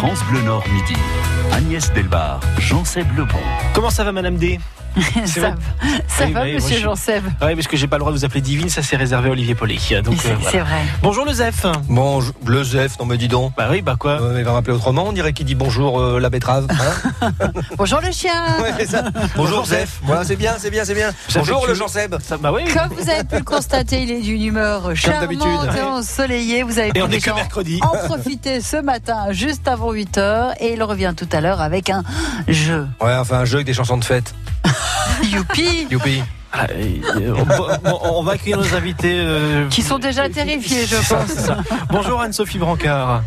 France Bleu Nord midi. Agnès Delbar, Jean-Seb Lebon. Comment ça va, Madame D? ça va, ça Oui, va oui, moi, monsieur je- Jean-Seb Oui, parce que j'ai pas le droit de vous appeler Divine, ça c'est réservé à Olivier Paulet. Donc, C'est euh, voilà. vrai. Bonjour le Zef. Bon, le Zef, non mais dis donc. Bah oui, bah quoi? Euh, il va m'appeler autrement, on dirait qu'il dit bonjour euh, la betterave. hein? Bonjour le chien Ouais, c'est ça. Bonjour Zef. Voilà, c'est bien, c'est bien, c'est bien. Ça Bonjour le Jean-Seb. Bah oui. Comme vous avez pu le constater, il est d'une humeur charmante d'habitude. et ensoleillée. Vous avez Et pu on est que déjà mercredi. en profiter ce matin, juste avant 8h. Et il revient tout à l'heure avec un jeu. Ouais, enfin un jeu avec des chansons de fête. Youpi Youpi. Ah, euh, on, va accueillir nos invités. euh, Qui sont déjà terrifiés, je pense. Bonjour Anne-Sophie Brancard.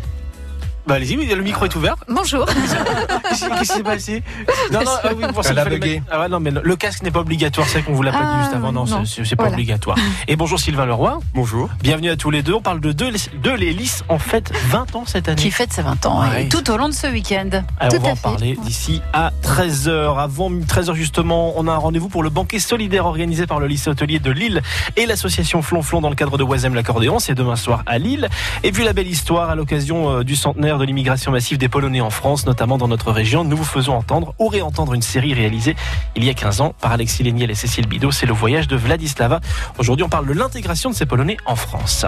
Bah allez-y, oui, le micro est ouvert. Bonjour. Qu'est-ce qui s'est passé? Non, non, ah oui, pour ça, il mettre- Ah ouais, non, mais le casque n'est pas obligatoire, c'est qu'on vous l'a pas dit Ah, juste avant. Non, non. c'est- pas Voilà. obligatoire. Et bonjour Sylvain Leroy. Bonjour. Bienvenue à tous les deux. On parle de deux, deux les lisses en fait 20 ans cette année. Qui fête ses 20 ans, Ouais. et tout au long de ce week-end. On va à en fait. parler d'ici à 13h. Avant 13h justement, on a un rendez-vous pour le banquet solidaire organisé par le lycée hôtelier de Lille et l'association Flonflon dans le cadre de Oisem l'accordéon. C'est demain soir à Lille. Et puis la belle histoire à l'occasion euh, du centenaire de l'immigration massive des Polonais en France, notamment dans notre région. Nous vous faisons entendre ou réentendre une série réalisée il y a 15 ans par Alexis Léniel et Cécile Bidot. C'est le voyage de Vladislava. Aujourd'hui, on parle de l'intégration de ces Polonais en France.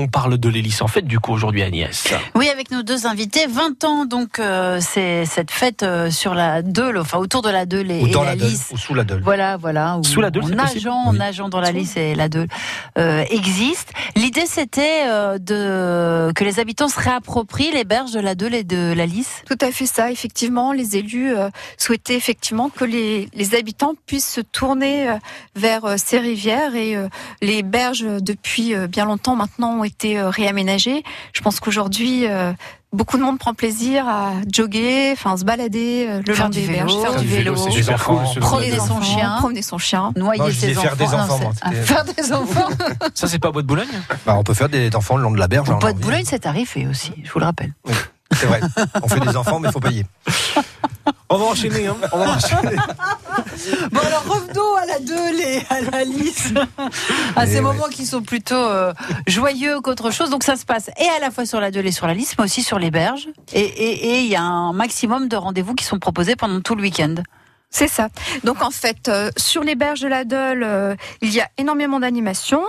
On parle de l'hélice en fait du coup aujourd'hui Agnès. Oui, avec nos deux invités, 20 ans, donc euh, c'est cette fête euh, sur la Deule, enfin autour de la Deule et, Ou dans la la Deule, ou sous la Deule. Voilà, voilà. où Sous la Deule, en nageant, en Oui. nageant dans la Lys et la Deule euh, existe. L'idée, c'était euh, de que les habitants se réapproprient les berges de la Deule et de la Lys. Tout à fait ça. Effectivement, les élus euh, souhaitaient effectivement que les, les habitants puissent se tourner euh, vers euh, ces rivières et euh, les berges depuis euh, bien longtemps maintenant ont été euh, réaménagées. Je pense qu'aujourd'hui euh, beaucoup de monde prend plaisir à jogger, enfin se balader euh, le Faire long du des vélo, berges, faire faire du vélo, vélo, cool. ce Promener son enfants, chien. promener son chien. Noyer Non, ses enfants. faire des Non, enfants, Ah, faire des enfants. Ça c'est pas à Bois de Boulogne Bah, on peut faire des enfants le long de la berge. Au hein, Bois de Boulogne, c'est tarifé aussi, je vous le rappelle. C'est vrai. On fait des enfants, mais il faut payer. On va enchaîner, hein. On va enchaîner. Bon alors revenons à la Deule et à la Lys, à Eh ces ouais. moments qui sont plutôt euh, joyeux qu'autre chose. Donc ça se passe et à la fois sur la Deule et sur la Lys, mais aussi sur les berges. Et et- et il y a un maximum de rendez-vous qui sont proposés pendant tout le week-end. C'est ça. Donc en fait, euh, sur les berges de la Deule, euh, il y a énormément d'animations.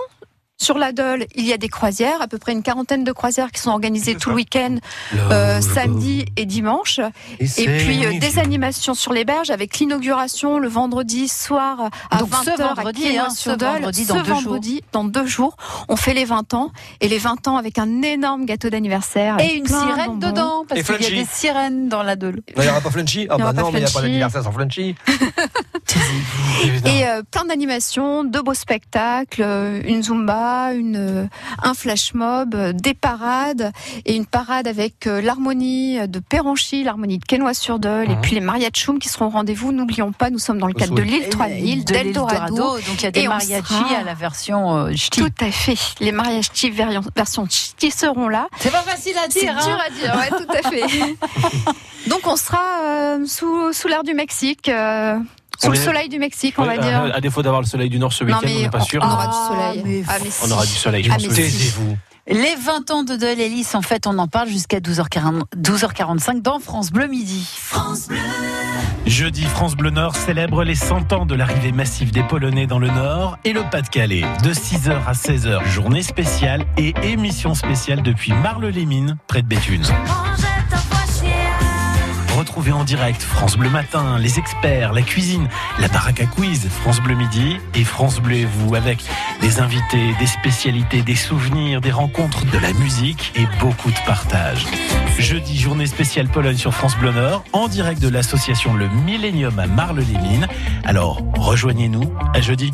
Sur la Deule, il y a des croisières, à peu près une quarantaine de croisières qui sont organisées tout le week-end, euh, samedi et dimanche. Et puis euh, des animations sur les berges avec l'inauguration le vendredi soir à Donc, ce 20h vendredi, à hein, ce Quesnoy-sur-Dole. vendredi dans Ce deux vendredi, dans deux jours, on fait les 20 ans. Et les 20 ans avec un énorme gâteau d'anniversaire Et une de sirène dedans, parce qu'il y a des sirènes dans la Deule. Il n'y aura pas Flunchy? Ah Il y aura bah pas non, mais il n'y a pas d'anniversaire sans Flunchy. Et euh, plein d'animations, de beaux spectacles, une zumba, une, euh, un flash mob, euh, des parades et une parade avec euh, l'harmonie de Péranchy, l'harmonie de Quesnoy-sur-Dole et Mhm. puis les mariachum qui seront au rendez-vous. N'oublions pas, nous sommes dans le cadre de l'île 3000, de d'Eldorado. Donc il y a des mariachis sera- à la version euh, ch'ti. Tout à fait. Les mariages type version, version ch'ti seront là. C'est pas facile à C'est dire. dur hein. à dire, ouais, tout à fait. Donc on sera euh, sous, sous l'air du Mexique, euh, sous On le soleil du Mexique, on Ouais, va dire. à, à défaut d'avoir le soleil du Nord ce week-end, on n'est pas sûr. on aura Ah, du soleil. Ah, On aura du soleil, je Ah, pense. mais que- si. Taisez-vous. Les 20 ans de Lys, en fait, on en parle jusqu'à 12h40 12h45 dans France Bleu Midi. Jeudi, France Bleu Nord célèbre les 100 ans de l'arrivée massive des Polonais dans le Nord et le Pas-de-Calais. De 6h à 16h, journée spéciale et émission spéciale depuis Marle-les-Mines, près de Béthune. Retrouvez en direct France Bleu Matin, les experts, la cuisine, la baraque à quiz, France Bleu Midi et France Bleu et vous avec des invités, des spécialités, des souvenirs, des rencontres, de la musique et beaucoup de partage. Jeudi, journée spéciale Pologne sur France Bleu Nord, en direct de l'association Le Millennium à Marle-les-Mines. Alors, rejoignez-nous à jeudi.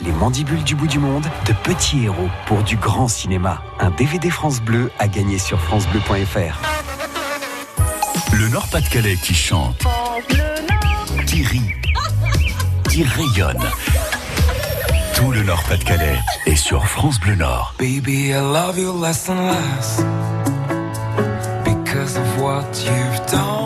Les mandibules du bout du monde, de petits héros pour du grand cinéma. Un DVD France Bleu à gagner sur francebleu.fr. Le Nord-Pas-de-Calais qui chante. Qui rit. qui rayonne. Tout le Nord-Pas-de-Calais est sur France Bleu Nord. Baby, I love you less and less because of what you've done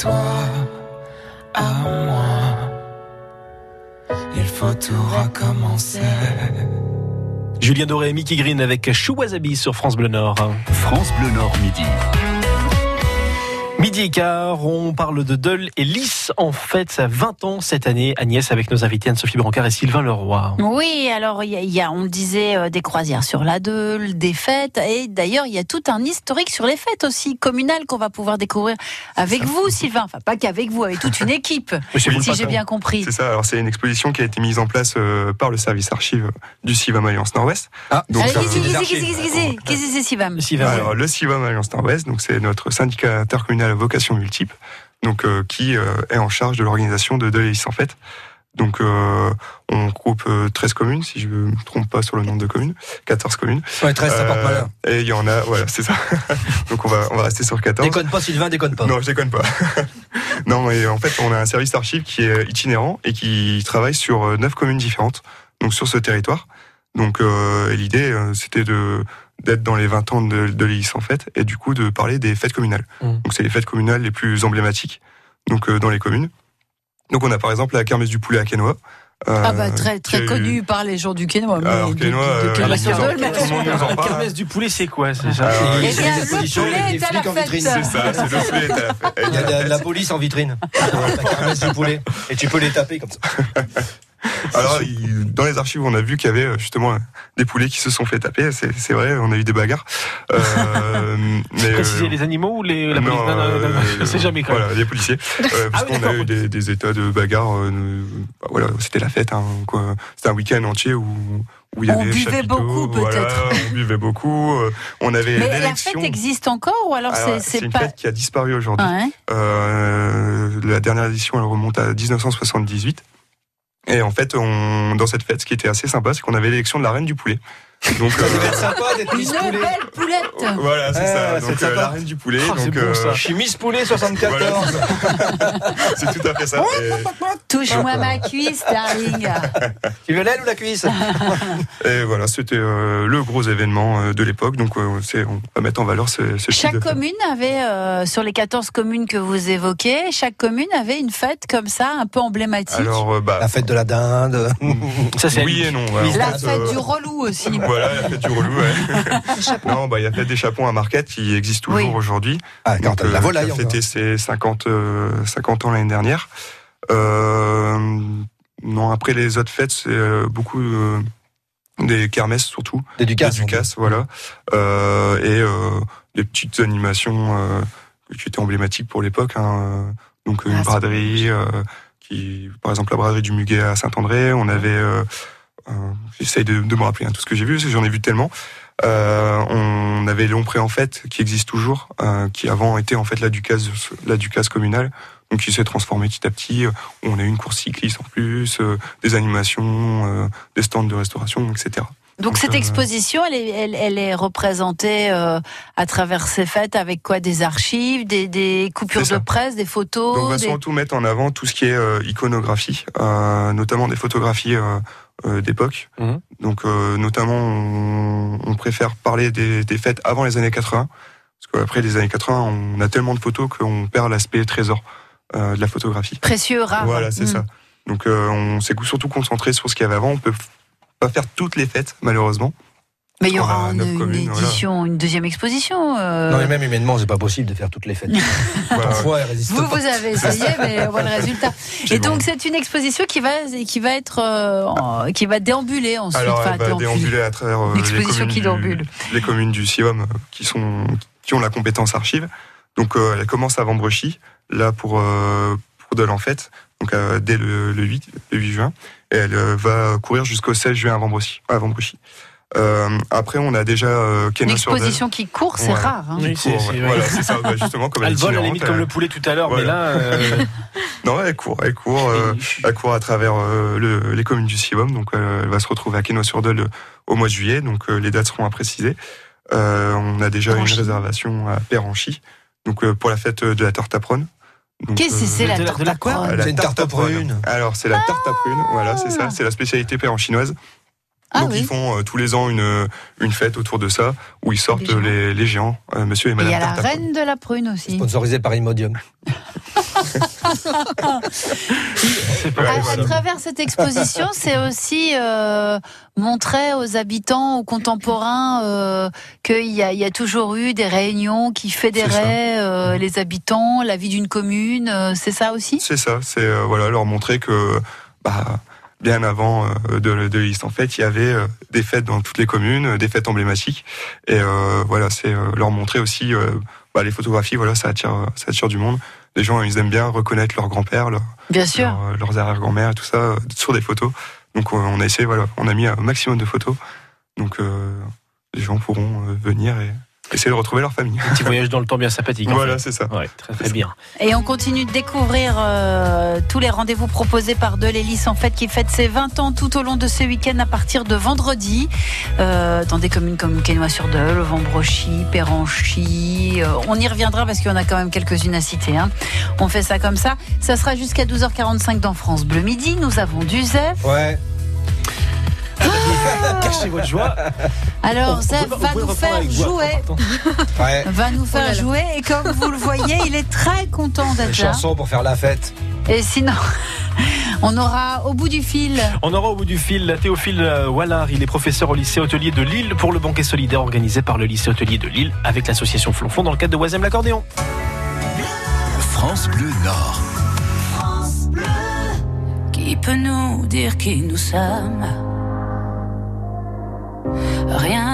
toi à moi. Il faut tout recommencer. Julien Doré et Mickey Green avec Chou Wasabi sur France Bleu Nord. France Bleu Nord midi. Midi et quart, on parle de Dole et Lys en fête sa 20 ans cette année. Agnès avec nos invités Anne-Sophie Brancard et Sylvain Leroy. Oui, alors il y, y a, on le disait, euh, des croisières sur la Deule, des fêtes, et d'ailleurs il y a tout un historique sur les fêtes aussi communales qu'on va pouvoir découvrir avec vous, Sylvain. Enfin, pas qu'avec vous, avec toute une équipe, Monsieur si j'ai bien compris. C'est ça, alors c'est une exposition qui a été mise en place euh, par le service archive du CIVAM Alliance Nord-Ouest. Ah, Donc, Allez, qu'est-ce que c'est, Alors, le CIVAM Alliance Nord-Ouest, donc c'est notre syndicat intercommunal à vocation multiple, donc euh, qui euh, est en charge de l'organisation de deux en fête. Donc, euh, on groupe euh, 13 communes, si je ne me trompe pas sur le nombre de communes, 14 communes. Ouais, 13, ça porte Euh, malheur. Et il y en a, voilà, c'est ça. donc, on va, on va rester sur 14. Déconne pas, Sylvain, déconne pas. Non, je déconne pas. non, mais en fait, on a un service archive qui est itinérant et qui travaille sur euh, neuf communes différentes, donc sur ce territoire. Donc euh, l'idée, c'était de d'être dans les 20 ans de, de l'hélice en fait, et du coup de parler des fêtes communales. Mm. Donc c'est les fêtes communales les plus emblématiques, donc euh, dans les communes. Donc on a par exemple la kermesse du poulet à Quesnoy. euh, Ah bah très très eu- connu par les gens du Quénois. mais Alors, de- de- Quesnoy, de euh, la kermesse- du poulet, c'est quoi? C'est ça? Eh il- bien, le expositions, poulet est à flics la en fête. vitrine. C'est ça, c'est le poulet est à la fête. Il y a la police en vitrine. La kermesse du poulet. Et tu peux les taper comme ça. Alors, il- dans les archives, on a vu qu'il y avait euh, justement des poulets qui se sont fait taper. C'est vrai, on a eu des bagarres. Euh, mais, Préciser euh, les animaux ou les, la non, police Non, non, non, non, euh, c'est jamais même. Voilà, les policiers. Euh, parce Ah qu'on a eu des, des états de bagarre. euh, bah, voilà, c'était la fête. Hein, quoi. C'était un week-end entier où, où il y On avait buvait beaucoup, voilà, peut-être. on buvait beaucoup. on avait Mais la fête existe encore ou alors Alors, c'est une pas. fête qui a disparu aujourd'hui. Ah, hein Euh, la dernière édition, elle remonte à 1978. Et en fait, dans cette fête, ce qui était assez sympa, c'est qu'on avait l'élection de la reine du poulet. Donc, euh, être sympa d'être Miss Une Poulet. belle poulette. voilà, c'est Ah, ça. c'est Donc, euh, la reine du poulet. C'est donc, bon, ça. Je suis Miss Poulet 74. Voilà, c'est tout à fait ça. Et, Touche-moi ma cuisse, darling. Tu veux l'aile ou la cuisse? Et voilà, c'était euh, le gros événement euh, de l'époque. Donc, euh, c'est, on va mettre en valeur ce, ce type Chaque de fête. commune avait, euh, sur les 14 communes que vous évoquez, chaque commune avait une fête comme ça, un peu emblématique. Alors, euh, bah, La fête de la dinde. Ça, c'est oui et non. la fête euh, du relou aussi. Voilà, la fête du relou, ouais. non, bah, il y a la fête des chapons à Marquette qui existe toujours Oui. aujourd'hui. Ah, quand Donc, la euh, volaille qui a encore. fêté ses 50, euh, 50 ans l'année dernière. Euh, non, après les autres fêtes, c'est euh, beaucoup euh, des kermesses surtout, Des des Ducas. ducasses, voilà, Euh, et euh, des petites animations euh, qui étaient emblématiques pour l'époque. hein. Donc une Ah, c'est braderie, euh, qui, par exemple la braderie du Muguet à Saint-André. On avait, euh, euh, j'essaye de, de me rappeler hein, tout ce que j'ai vu, parce que j'en ai vu tellement. Euh, on avait Lompré en fait, qui existe toujours, euh, qui avant était en fait la ducasse, la ducasse communale, donc qui s'est transformée petit à petit. On a eu une course cycliste en plus, euh, des animations, des stands de restauration, etc. Donc Donc, cette exposition, elle est, elle, elle est représentée à travers ces fêtes avec quoi? Des archives, des, des coupures de presse, des photos Donc on va des- surtout mettre en avant tout ce qui est iconographie, notamment des photographies d'époque. Mhm. Donc euh, notamment on, on préfère parler des, des fêtes avant les années 80, parce qu'après les années 80 on a tellement de photos qu'on perd l'aspect trésor euh, de la photographie. précieux, rares. Voilà, c'est Mm. ça. Donc euh, on s'est surtout concentré sur ce qu'il y avait avant. On peut pas faire toutes les fêtes malheureusement. Mais il y aura Ah, une, voilà. édition, une deuxième exposition. euh. Non, mais même humainement, c'est pas possible de faire toutes les fêtes. Voilà. Vous, pas. vous avez essayé, mais on voit le résultat. Et donc, bon. c'est une exposition qui va, qui va être, euh, qui va déambuler ensuite. Alors Enfin, elle va déambuler. déambuler à travers euh, Une les communes, qui du, déambule. les communes du SIOM euh, qui sont qui ont la compétence archive. Donc euh, elle commence à Vambrechy, là pour euh, pour Dole en fait, donc euh, dès le, le 8 le 8 juin et elle euh, va courir jusqu'au 16 juin à Vambrechy. À Vambrechy. Euh, après on a déjà euh, Une exposition qui court, c'est Ouais. rare. hein. Oui, c'est-. Voilà, c'est ça, bah, justement comme Elle est vole à la limite comme elle- le poulet tout à l'heure, mais là, euh, Non, elle court, elle court, euh, elle court à travers euh, le- les communes du Sivom. Donc, euh, elle va se retrouver à Quesnoy-sur-Dole au mois de juillet. Donc, euh, les dates seront à préciser. Euh, on a déjà Péranchy. une réservation à Péranchy. Donc, euh, pour la fête de la tarte à prune. Donc, Qu'est-ce que c'est la tarte à quoi prune C'est une tarte à prune. Alors, c'est la tarte à prune. Voilà, c'est ça. C'est la spécialité péranchinoise. Ah Donc, oui. ils font euh, tous les ans une, une fête autour de ça, où ils sortent Les géants. les, les géants, euh, monsieur et Et il madame y a la reine de la prune aussi. Sponsorisé par Imodium. c'est pas Ouais, À, à travers cette exposition, c'est aussi euh, montrer aux habitants, aux contemporains, euh, qu'il y a, il y a toujours eu des réunions qui fédéraient euh, les habitants, la vie d'une commune. euh, c'est ça aussi? C'est ça, c'est euh, voilà, leur montrer que bah, bien avant euh, de, de liste, en fait, il y avait euh, des fêtes dans toutes les communes, euh, des fêtes emblématiques, et euh, voilà, c'est leur montrer aussi euh, bah, les photographies, voilà, ça attire, ça attire du monde. Les gens, ils aiment bien reconnaître leur grand-père, leur- Bien sûr. leur, leurs arrière-grand-mères, tout ça, sur des photos. Donc, on a essayé, voilà, on a mis un maximum de photos. Donc, euh, les gens pourront venir et essayer de retrouver leur famille. un petit voyage dans le temps bien sympathique. en Voilà, fait. c'est ça. Ouais, très très bien. Et on continue de découvrir euh, tous les rendez-vous proposés par Delélis en fait qui fête ses 20 ans tout au long de ce week-end à partir de vendredi euh, dans des communes comme Quesnoy-sur-Deule, Vambrochy, Péranchy. Euh, on y reviendra parce qu'il y en a quand même quelques-unes à citer. hein. On fait ça comme ça. Ça sera jusqu'à 12h45 dans France Bleu Midi. Nous avons du Zef. Ouais. Cachez votre joie. Alors, On- Zef on peut- on va nous reprendre faire jouer. Ouais. Va nous Oh faire là là. jouer et comme vous le voyez, il est très content d'être là. chansons pour faire la fête. Et sinon, on aura au bout du fil On aura au bout du fil Théophile euh, Wallard. Il est professeur au lycée hôtelier de Lille pour le banquet solidaire organisé par le lycée hôtelier de Lille avec l'association Flonflon dans le cadre de Oisem l'accordéon. France Bleu Nord. Qui peut nous dire qui nous sommes?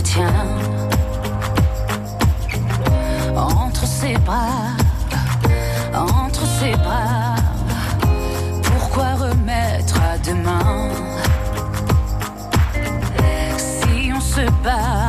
retient entre ses bras, entre ses bras? Pourquoi remettre à demain si on se bat,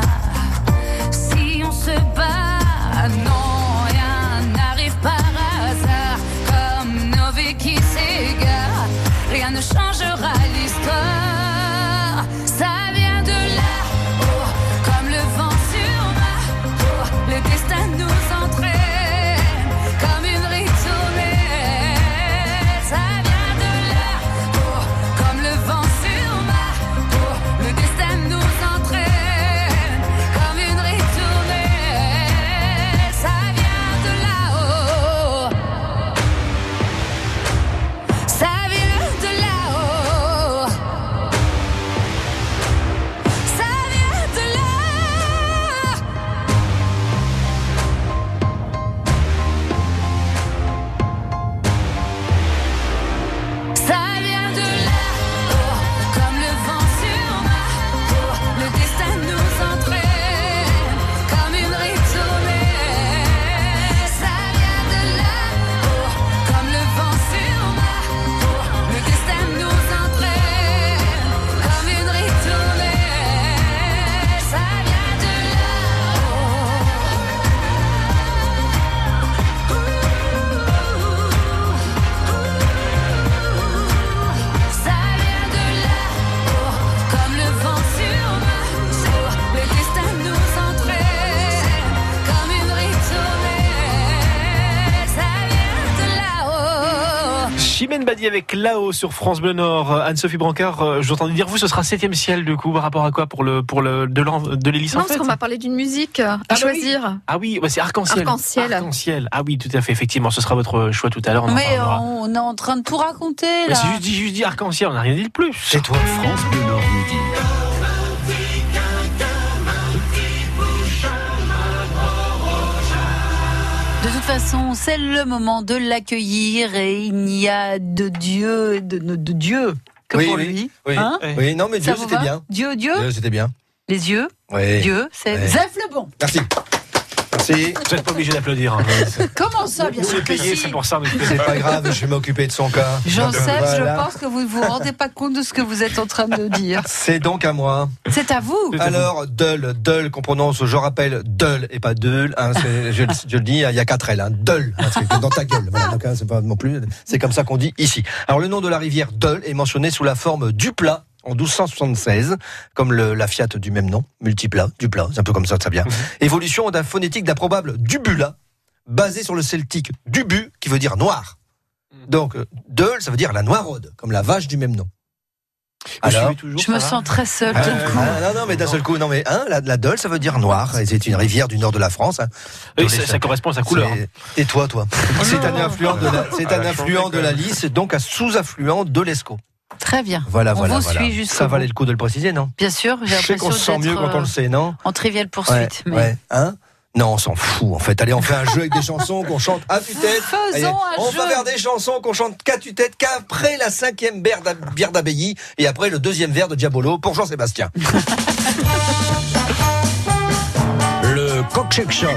Là-haut sur France Bleu Nord. Euh, Anne-Sophie Brancard, euh, j'entendais dire vous, ce sera 7 ciel du coup par rapport à quoi pour le pour le de l'hélice Non, en parce fait qu'on m'a parlé d'une musique à Ah bah oui. choisir. Ah oui, c'est arc-en-ciel. Arc-en-ciel. Arc-en-ciel. Ah oui, tout à fait. Effectivement, ce sera votre choix tout à l'heure. Mais on est en train de tout raconter Mais là. c'est juste dit, juste dit arc-en-ciel. On n'a rien dit de plus. C'est toi. France Bleu façon, c'est le moment de l'accueillir et il n'y a de Dieu, de, de Dieu que Oui, pour oui, lui. Oui, Hein oui, non, mais Dieu, c'était bien. Dieu, Dieu, Dieu, c'était bien. les yeux, Oui. Dieu, c'est. Zef le bon. Merci. Merci. Vous n'êtes pas obligé d'applaudir. hein. Comment ça, bien sûr que si. c'est pour ça. nous, C'est pas grave, je vais m'occuper de son cas. Joseph, Voilà. je pense que vous ne vous rendez pas compte de ce que vous êtes en train de dire. C'est donc à moi. C'est à vous. Alors, Dull, Dull, qu'on prononce, je rappelle, Dull et pas Dull. Hein, je, je le dis, il y a quatre L. Hein, Dull, hein, c'est dans ta gueule. Voilà, donc, hein, c'est pas non plus. C'est comme ça qu'on dit ici. Alors, le nom de la rivière Dull est mentionné sous la forme du plat. En 1276, comme le, la Fiat du même nom, multiplat, du plat, c'est un peu comme ça que ça vient. Évolution d'un phonétique d'improbable dubula, basé sur le celtique dubu, qui veut dire noir. Donc, euh, Dull, ça veut dire la noiraude, comme la vache du même nom. Alors, toujours, Je me va sens très seule. ah, tout le coup. ah, non, non, mais d'un seul coup, non, mais hein, la, la Dole, ça veut dire noir, et c'est une rivière du nord de la France. hein. Oui, ça, correspond à sa couleur. Et toi, toi C'est un affluent de la, c'est Ah, un affluent de la Lys, donc un sous-affluent de l'Escaut. Très bien. Voilà, On voilà, vous voilà. suit jusqu'au Ça valait le coup de le préciser, non? Bien sûr, j'ai Je sais qu'on se sent mieux quand on euh, le sait, non? en triviale Ouais, poursuite. mais ouais, hein? Non, on s'en fout en fait. Allez, on fait un jeu avec des chansons qu'on chante à tue-tête. Faisons Allez, un on jeu. va faire des chansons qu'on chante qu'à tue-tête, qu'après la cinquième bière d'abbaye et après le deuxième verre de Diabolo pour Jean-Sébastien. Le show.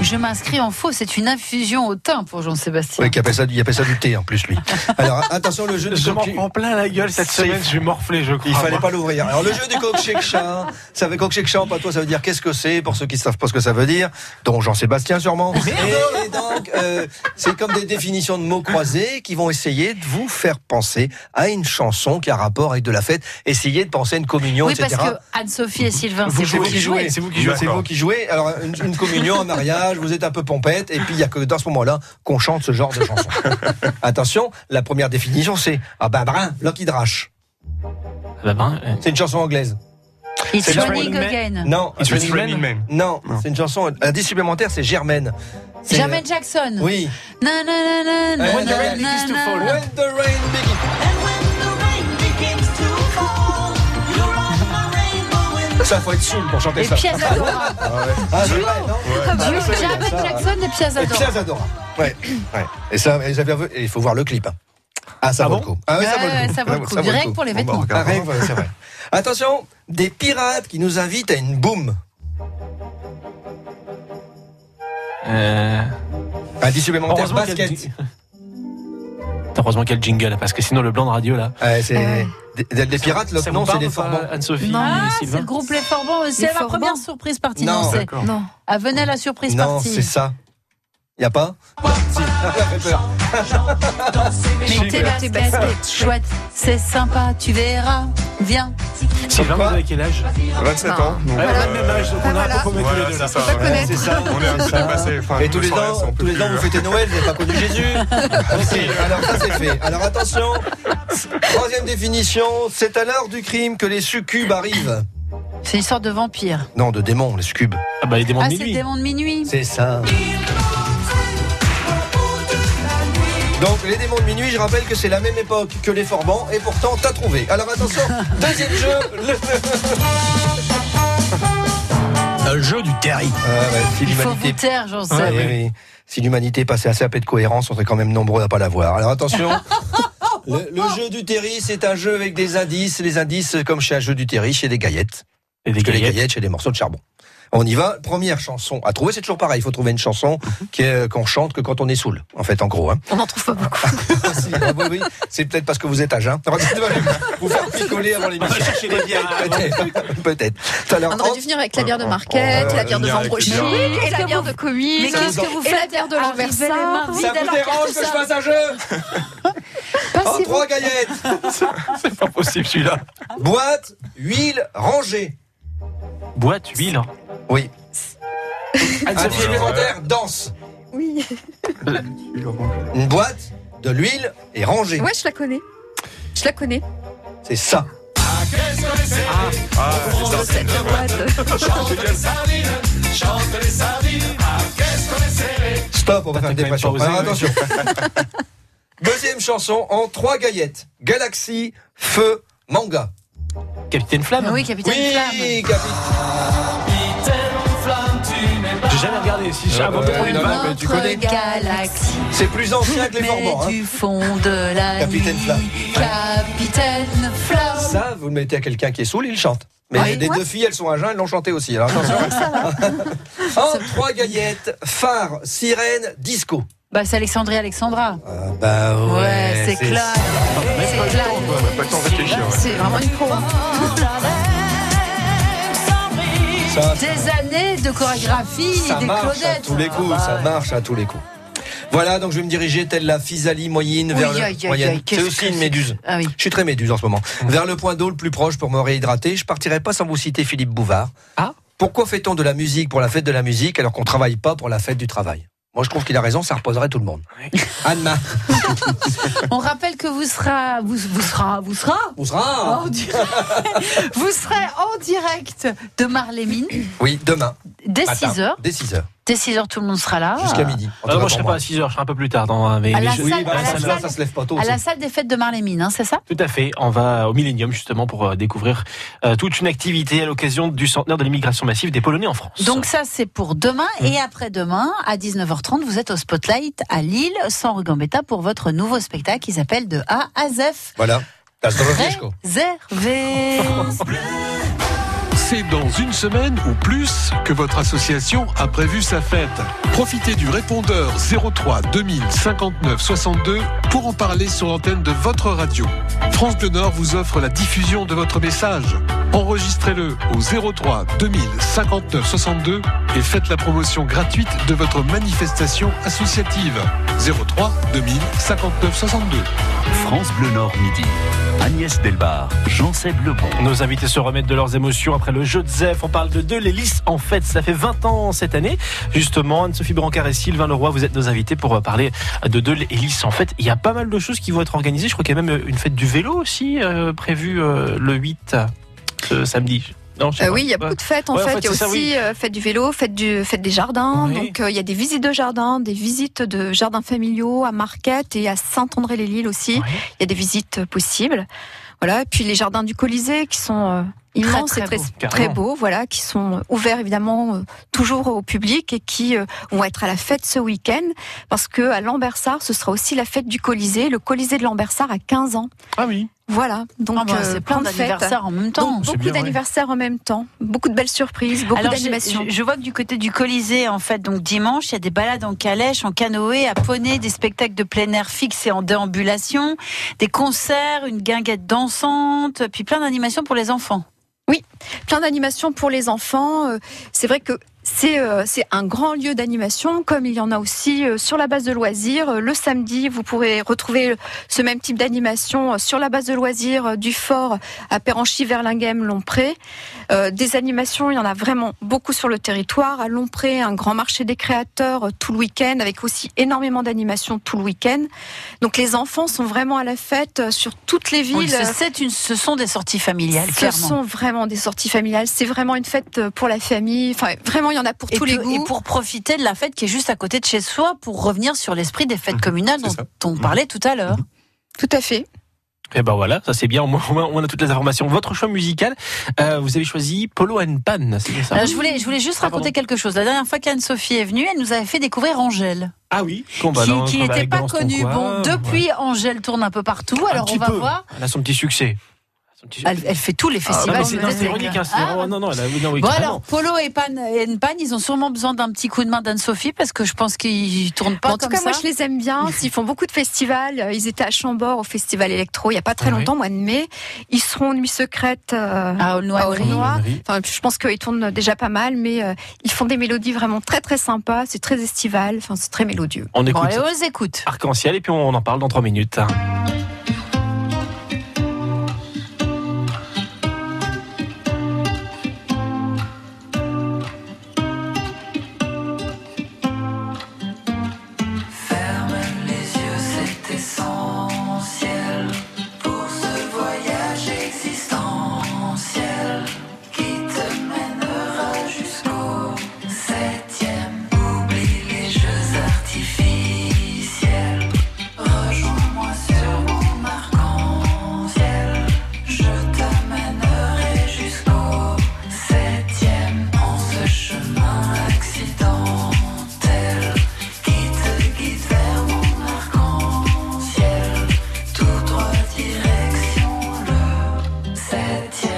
Je m'inscris en faux, c'est une infusion au thym pour Jean-Sébastien. Oui, qui appelle ça, il appelle ça du thé en plus lui. Alors attention, le jeu du Je m'en coq prends plein la gueule cette semaine, je vais morfler, je crois. Il fallait moi. pas l'ouvrir. Alors le jeu du chat, ça veut chat, pas toi, ça veut dire qu'est-ce que c'est pour ceux qui savent pas ce que ça veut dire, dont Jean-Sébastien sûrement. Et, et donc euh, c'est comme des définitions de mots croisés qui vont essayer de vous faire penser à une chanson qui a rapport avec de la fête. Essayez de penser à une communion, Oui, parce etc. que Anne-Sophie et Sylvain, c'est vous jouez, qui jouez. c'est vous qui jouez. C'est vous qui jouez. Alors une, une communion, un mariage, vous êtes un peu pompette, et puis il y a que dans ce moment-là qu'on chante ce genre de chanson. Attention, la première définition c'est ah ben brin, Lucky Drash. Ah ben, euh, C'est une chanson anglaise. It's running Raining again. Non, It's Raining Man. Non, Non. c'est une chanson. L'indice supplémentaire, c'est Germaine. Jermaine Jackson. Oui. Na, na, na, na, na, When the rain begins to fall. When the rain begins. Ça, faut être saoul pour chanter Et ça. Piazzadora. Ah, vrai, non Duo, Jermaine ça. Jackson et Et Piazzadora. Piazzadora. Ouais, ouais. Et ça, et ça, et il faut voir le clip. hein. Ah, ça Ah vaut bon le coup. Ah, oui, ça vaut Ouais, le coup. ça vaut le coup. Rien que pour les Bon, bah, vêtements. Ah, ouais, c'est vrai. Attention, des pirates qui nous invitent à une boum. euh, supplémentaire, y a le basket. Heureusement qu'il y a le jingle, parce que sinon le blanc de radio là. Ouais, c'est des, des- des pirates, le vous c'est des forbans. Anne-Sophie Ah, c'est le groupe Les Forbans. C'est Forbans. première surprise partie. Non. Non. Non. Ah, venez à la surprise Non, partie. c'est ça. Y a pas Si, ça fait peur. Baskets, baskets. chouette, c'est sympa, tu verras. Viens. Sylvain, vous Quoi avez quel âge 27 Non. ans. donc, Ouais, euh, on a le même âge, donc on est un peu tous les deux là. ça. Ouais. connaître. C'est ça. On est un peu dépassé. Enfin, Et tous les le ans, tous les ans, vous euh, fêtez Noël, vous n'avez pas connu Jésus. Ok, alors ça c'est fait. Alors attention, troisième définition, c'est à l'heure du crime que les succubes arrivent. C'est une sorte de vampire. Non, de démons, les succubes. Ah bah les démons Ah, de c'est minuit. Démon de minuit. C'est ça. Donc les démons de minuit, je rappelle que c'est la même époque que les Forbans, et pourtant t'as trouvé. Alors attention, deuxième jeu. Le, Le jeu du Terry. Ah ouais, si Il faut l'humanité vous taire, j'en sais. Ouais, oui, oui. Si l'humanité passait assez à peu de cohérence, on serait quand même nombreux à pas l'avoir. Alors attention, le, le jeu du Terry, c'est un jeu avec des indices. Les indices, comme chez un jeu du Terry, chez des gaillettes. Et des Parce que les gaillettes. gaillettes, chez des morceaux de charbon. On y va. Première chanson à trouver, c'est toujours pareil. Il faut trouver une chanson qui est- qu'on chante que quand on est saoul. En fait, en gros. Hein. On n'en trouve pas beaucoup. Si, ah oui, oui. C'est peut-être parce que vous êtes à jeun. Vous faire picoler avant l'émission. bières. Peut-être. Peut-être. Alors, On aurait dû venir avec la bière de Marquette, Ouais, la bière de les bières. et la bière vous- de Commis. Mais qu'est-ce que vous Et la faites bière de vides ça vous dérange que je fasse un jeu En trois gaillettes. C'est pas possible celui-là. Boîte, huile, rangée. Boîte, huile. Oui. Anne-Sophie, est- supplémentaire, danse. Oui. Une boîte, de l'huile et rangée. Ouais, je la connais. Je la connais. C'est ça. Ah, c'est ça. Cette boîte. Stop, on va faire une dépression. attention. Deuxième chanson en trois gaillettes. Galaxie, feu, manga. Capitaine Flamme. Ah Oui, capitaine Flamme. Oui, capitaine. J'ai jamais regardé. Si j'ai avant de prendre une mais tu connais. Galaxie. C'est plus ancien que les Mais Forbans. Hein. du fond de la Capitaine Flamme. Capitaine Flamme. Ça, vous le mettez à quelqu'un qui est saoul, il chante. Mais les deux filles, elles sont à jeun, elles l'ont chanté aussi. Alors attention. en trois gaillettes, phare, sirène, disco. Bah, c'est Alexandrie Alexandra. Ah, bah Ouais, c'est clair. C'est clair. On n'a pas le temps de réfléchir. ouais. C'est vraiment une pro. Ça, Des années de chorégraphie, ça des marche à tous les coups, ça marche à tous les coups. Voilà, donc je vais me diriger telle la physalie moyenne vers Oui, le C'est aussi une méduse. Ah. Je suis très méduse en ce moment. Vers le point d'eau le plus proche pour me réhydrater, je partirai pas sans vous citer Philippe Bouvard. Ah. Pourquoi fait-on de la musique pour la fête de la musique alors qu'on travaille pas pour la fête du travail? Moi, je trouve qu'il a raison, ça reposerait tout le monde. Anne-Ma, On rappelle que vous serez, vous, vous serez, vous serez, on sera en direct, vous serez en direct de Marlémine Oui, demain. Dès Matin, 6 heures. Dès 6 heures. Dès 6 heures, tout le monde sera là. Jusqu'à midi. Ah, moi, je serai pas à 6h, je serai un peu plus tard. Dans, mais, À la salle- Oui, à la ça, salle- ça se lève pas tôt. À la ça. salle des fêtes de Marlémine, hein, c'est ça? Tout à fait. On va au Millennium justement pour euh, découvrir euh, toute une activité à l'occasion du centenaire de l'immigration massive des Polonais en France. Donc ça, c'est pour demain. Mmh. Et après-demain, à 19h30, vous êtes au Spotlight à Lille, sans Rugambetta, pour votre nouveau spectacle qui s'appelle De A à Z. Voilà. Réservé. C'est dans une semaine ou plus que votre association a prévu sa fête. Profitez du répondeur 03 2000 59 62 pour en parler sur l'antenne de votre radio. France Bleu Nord vous offre la diffusion de votre message. Enregistrez-le au 03 2000 59 62 et faites la promotion gratuite de votre manifestation associative. 03 2000 59 62. France Bleu Nord midi. Agnès Delbar, Jean-Seb Lebon. Nos invités se remettent de leurs émotions après le jeu de Zef. On parle de deux l'hélice. En fait, ça fait 20 ans cette année. Justement, Anne-Sophie Brancard et Sylvain Leroy, vous êtes nos invités pour euh, parler de deux l'hélice. En fait, il y a pas mal de choses qui vont être organisées. Je crois qu'il y a même une fête du vélo aussi euh, prévue euh, le 8 ce samedi. Non, Euh, oui, il y a beaucoup de fêtes en Ouais, en fait. il y a ça, aussi euh, fête du vélo, fête, du, fête des jardins. Oui. Donc euh, il y a des visites de jardins, des visites de jardins familiaux à Marquette et à Saint-André-les-Lilles aussi. Il y a des visites euh, possibles. Voilà. Et puis les jardins du Colisée qui sont euh, immenses très et très, beaux. très Carrément. beaux. Voilà, qui sont euh, ouverts évidemment euh, toujours au public et qui euh, vont être à la fête ce week-end parce que à Lambersart, ce sera aussi la fête du Colisée. Le Colisée de Lambersart a 15 ans. Ah oui. Voilà. Donc Ah bah, euh, c'est plein de fêtes. d'anniversaires en même temps. Donc beaucoup ouais. d'anniversaires en même temps, beaucoup de belles surprises, beaucoup d'animations. je, je vois que du côté du Colisée, en fait, donc dimanche, il y a des balades en calèche, en canoë, à poney, des spectacles de plein air fixe et en déambulation, des concerts, une guinguette dansante, puis plein d'animations pour les enfants. plein d'animations pour les enfants. Euh, C'est vrai que c'est euh, c'est un grand lieu d'animation, comme il y en a aussi euh, sur la base de loisirs. Euh, Le samedi, vous pourrez retrouver ce même type d'animation sur la base de loisirs du fort à Péranchy, Verlinghem, Lompré. Des animations, il y en a vraiment beaucoup sur le territoire. À Lompré, un grand marché des créateurs tout le week-end, avec aussi énormément d'animations tout le week-end. Donc les enfants sont vraiment à la fête sur toutes les villes. Oui, ce, c'est une, ce sont des sorties familiales, Ce clairement. sont vraiment des sorties familiales. C'est vraiment une fête pour la famille. Enfin, vraiment, il y en a pour et, tous les pour- goûts. et pour profiter de la fête qui est juste à côté de chez soi, pour revenir sur l'esprit des fêtes communales dont ça. on parlait tout à l'heure. Tout à fait. Et ben voilà, ça c'est bien. Au moins, on a toutes les informations. Votre choix musical, euh, vous avez choisi Polo and Pan, c'est ça Alors, je voulais, je voulais juste Ah, raconter quelque chose. La dernière fois qu'Anne-Sophie est venue, elle nous avait fait découvrir Angèle, Ah oui. Qui, n'était pas connue. Bon, depuis, Angèle tourne un peu partout. Un Alors, on va peu. voir. Elle a son petit succès. Elle, elle fait tous les Ah, festivals. non, c'est ironique. Hein, Ah. non, non, elle a- oui, non, oui, Bon alors, Polo et Pan, et Pan, ils ont sûrement besoin d'un petit coup de main d'Anne-Sophie parce que je pense qu'ils tournent pas Bon, en tout comme cas, moi, je les aime bien. Ils font beaucoup de festivals. Ils étaient à Chambord au festival électro il y a pas très Ah oui. longtemps, mois de mai. Ils seront nuit secrète euh, au Noir. à Aulnois. Enfin, je pense qu'ils tournent déjà pas mal, mais euh, ils font des mélodies vraiment très très sympas. C'est très estival. Enfin, c'est très mélodieux. On Bon, écoute allez, on les écoute. Arc-en-Ciel et puis on en parle dans trois minutes. Septième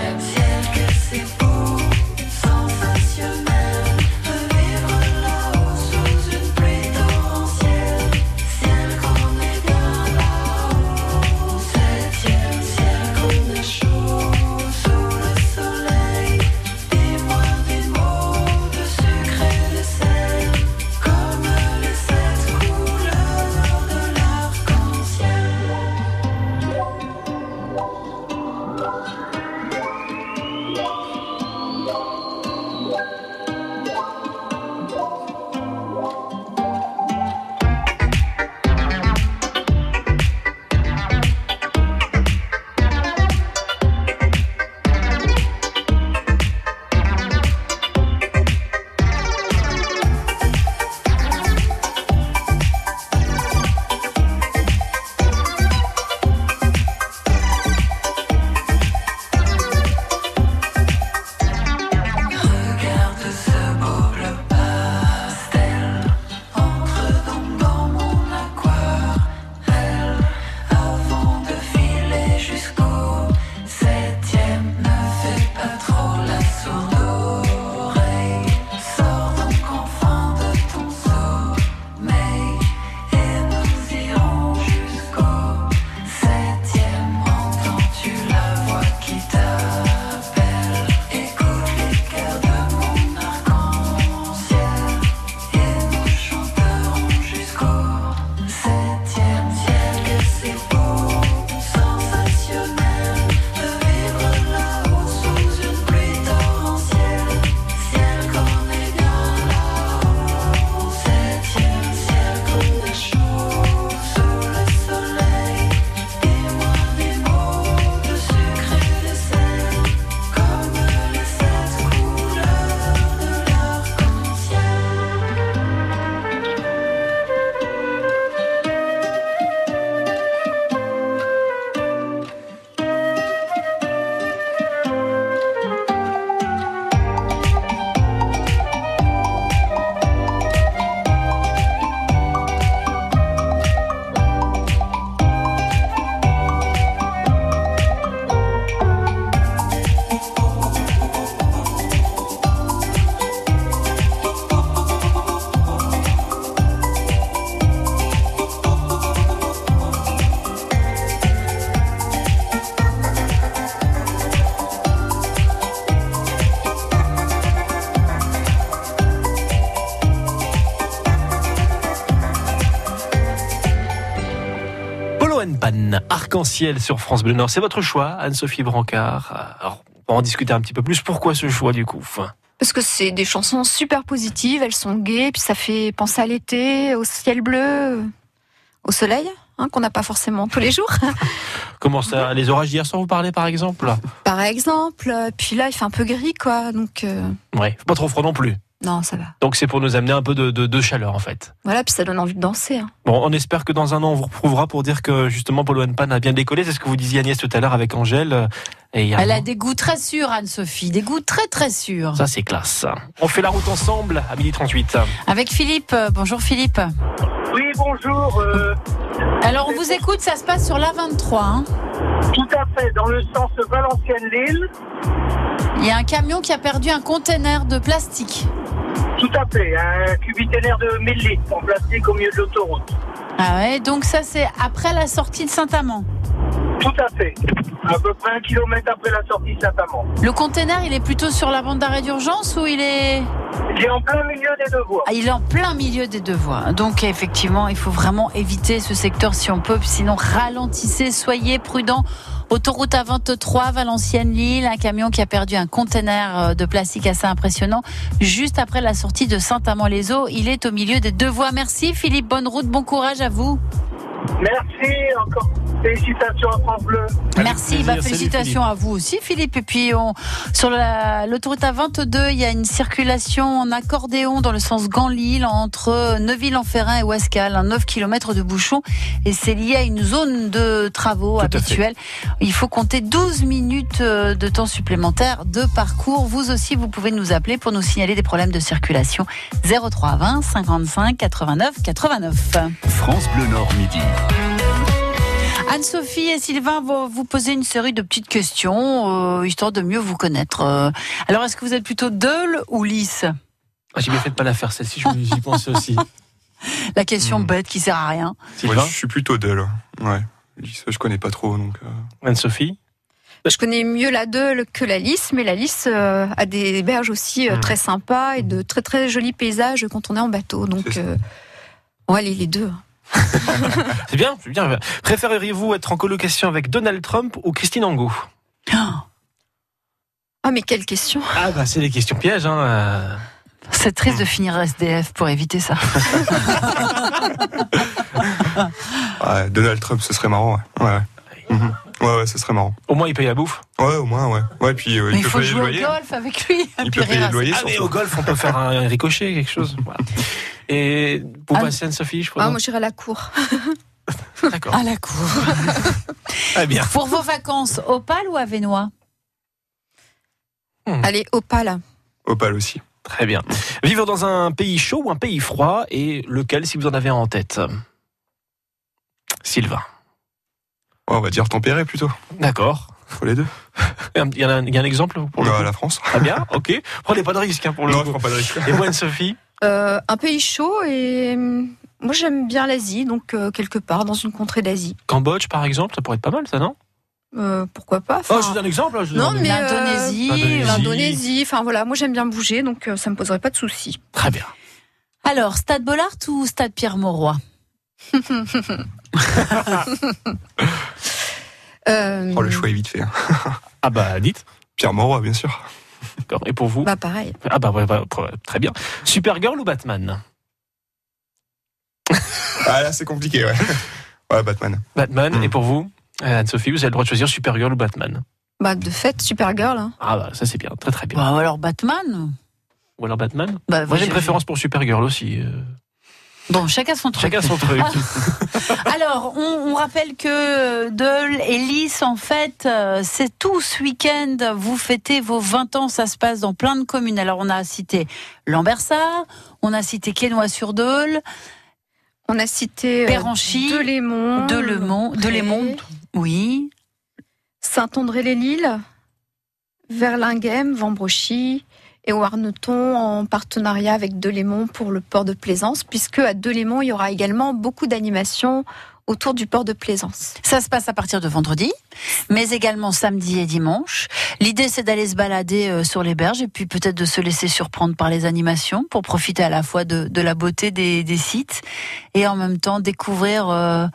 sur France Bleu Nord. C'est votre choix, Anne-Sophie Brancard. Alors, on va en discuter un petit peu plus. Pourquoi ce choix du coup Parce que c'est des chansons super positives, elles sont gaies, puis ça fait penser à l'été, au ciel bleu, au soleil, hein, qu'on n'a pas forcément tous les jours. Comment ça Les orages d'hier soir, vous parlez par exemple? Par exemple, euh, puis là il fait un peu gris, quoi, donc euh, Ouais, pas trop froid non plus. Non, ça va. Donc c'est pour nous amener un peu de, de- de chaleur en fait. Voilà, puis ça donne envie de danser. hein. Bon, on espère que dans un an, on vous retrouvera pour dire que justement Polo Pan a bien décollé. C'est ce que vous disiez Agnès tout à l'heure avec Angèle. euh, Et Elle a des goûts très sûrs, Anne-Sophie, des goûts très très sûrs. Ça, c'est classe. On fait la route ensemble à 12h38. Avec Philippe. Euh, Bonjour Philippe. Oui, bonjour. euh, Alors on vous écoute, ça se passe sur l'A23. hein. tout à fait, dans le sens Valenciennes-Lille. Il y a un camion qui a perdu un conteneur de plastique. Tout à fait, un cubitaire de 1000 litres en plastique au milieu de l'autoroute. Ah ouais, donc ça c'est après la sortie de Saint-Amand. Tout à fait. À peu près un kilomètre après la sortie de Saint-Amand. Le conteneur, il est plutôt sur la bande d'arrêt d'urgence ou il est... Il est en plein milieu des deux voies. Ah, il est en plein milieu des deux voies. Donc effectivement, il faut vraiment éviter ce secteur si on peut. Sinon, ralentissez, soyez prudents. Autoroute A23, Valenciennes-Lille, un camion qui a perdu un conteneur euh, de plastique assez impressionnant juste après la sortie de Saint-Amand-les-Eaux. Il est au milieu des deux voies. Merci Philippe, bonne route, bon courage à vous. Merci, encore félicitations à France Bleu. Merci, plaisir. bah, Salut, félicitations à vous aussi Philippe. Et puis on, sur la- l'autoroute A22, il y a une circulation en accordéon dans le sens Gand-Lille entre Neuville-en-Ferrin et Ouascal, un 9 km de bouchon. Et c'est lié à une zone de travaux Tout habituelle. Il faut compter 12 minutes euh, de temps supplémentaire de parcours. Vous aussi, vous pouvez nous appeler pour nous signaler des problèmes de circulation. 03 20 55 89 89. France Bleu Nord midi. Anne-Sophie et Sylvain vont vous poser une série de petites questions, euh, histoire de mieux vous connaître. Euh, Alors, est-ce que vous êtes plutôt Deul ou Lys? Ah, J'ai bien fait de pas la faire celle-ci, je- j'y pensais aussi. La question Hmm. bête qui sert à rien. Moi, je suis plutôt Dell. Ouais. Ça, je connais pas trop, donc. euh, Anne-Sophie? Je connais mieux la Deule que la Lys, mais la Lys euh, a des berges aussi euh, Mhm. très sympas et de très très jolis paysages quand on est en bateau. Donc, euh, ouais, les, les deux. C'est bien, c'est bien. Préféreriez-vous être en colocation avec Donald Trump ou Christine Angot? Ah, mais quelle question Ah bah c'est des questions pièges. Hein. euh. C'est triste de finir SDF pour éviter ça. ouais, Donald Trump, ce serait marrant, ouais. Ouais, ouais. Mhm. ouais, ouais, ce serait marrant. Au moins il paye la bouffe. Ouais, au moins, ouais. Ouais, puis euh, il il peut faut payer le jouer au loyer. golf avec lui. Il peut payer à le loyer, Ah mais au golf on peut faire un ricochet, quelque chose. Voilà. Et pour Ah. passer Anne-Sophie, je crois. Ah, moi j'irai à la cour. D'accord. À la cour. Très bien. Pour vos vacances, Opale ou Avenois Allez, Opale. Opal aussi. Très bien. Vivre dans un pays chaud ou un pays froid et lequel si vous en avez en tête? Sylvain. On va dire tempéré plutôt. D'accord. Faut les deux. Il y, a un, il y a un exemple pour le coup la France. Très bien, ok. Prenez pas de risque hein, pour le Non, coup. je prends pas de risque. Et vous Anne-Sophie Euh, un pays chaud et hum, moi j'aime bien l'Asie, donc euh, quelque part dans une contrée d'Asie. Cambodge par exemple, ça pourrait être pas mal ça, non? Euh, pourquoi pas enfin, Oh, je vous donne un exemple. je vous Non, donne- mais L'Indonésie. L'Indonésie. l'Indonésie, enfin voilà, moi j'aime bien bouger, donc ça me poserait pas de soucis. Très bien. Alors, Stade Bollard ou Stade Pierre-Mauroy Euh, Oh, le choix est vite fait. hein. Ah bah dites. Pierre Mauroy, bien sûr. D'accord. Et pour vous Bah pareil. Ah bah ouais, bah, très bien. Supergirl ou Batman? Ah, là, c'est compliqué, ouais. Ouais, Batman. Batman. Hmm. Et pour vous euh, Anne-Sophie, vous avez le droit de choisir Supergirl ou Batman? Bah de fait, Supergirl. Hein. Ah bah ça c'est bien, très très bien. Bah, alors Batman Ou alors Batman? Bah, Moi j'ai une préférence pour Supergirl aussi. Euh. Bon, chacun son truc. Chacun son truc. Alors, on, on rappelle que Deul et Lys, en fait, euh, c'est tout ce week-end. Vous fêtez vos 20 ans, ça se passe dans plein de communes. Alors, on a cité Lambersart, on a cité Quesnoy-sur-Deule, On a cité euh, Péranchy, Delémont, Delemont, Pré, Delémont, oui, Saint-André-les-Lilles, Verlinghem, Vambrochy et Warneton en partenariat avec Delémont pour le port de Plaisance, puisque à Delémont, il y aura également beaucoup d'animations autour du port de Plaisance. Ça se passe à partir de vendredi, mais également samedi et dimanche. L'idée, c'est d'aller se balader euh, sur les berges et puis peut-être de se laisser surprendre par les animations pour profiter à la fois de, la beauté des, des sites et en même temps découvrir euh,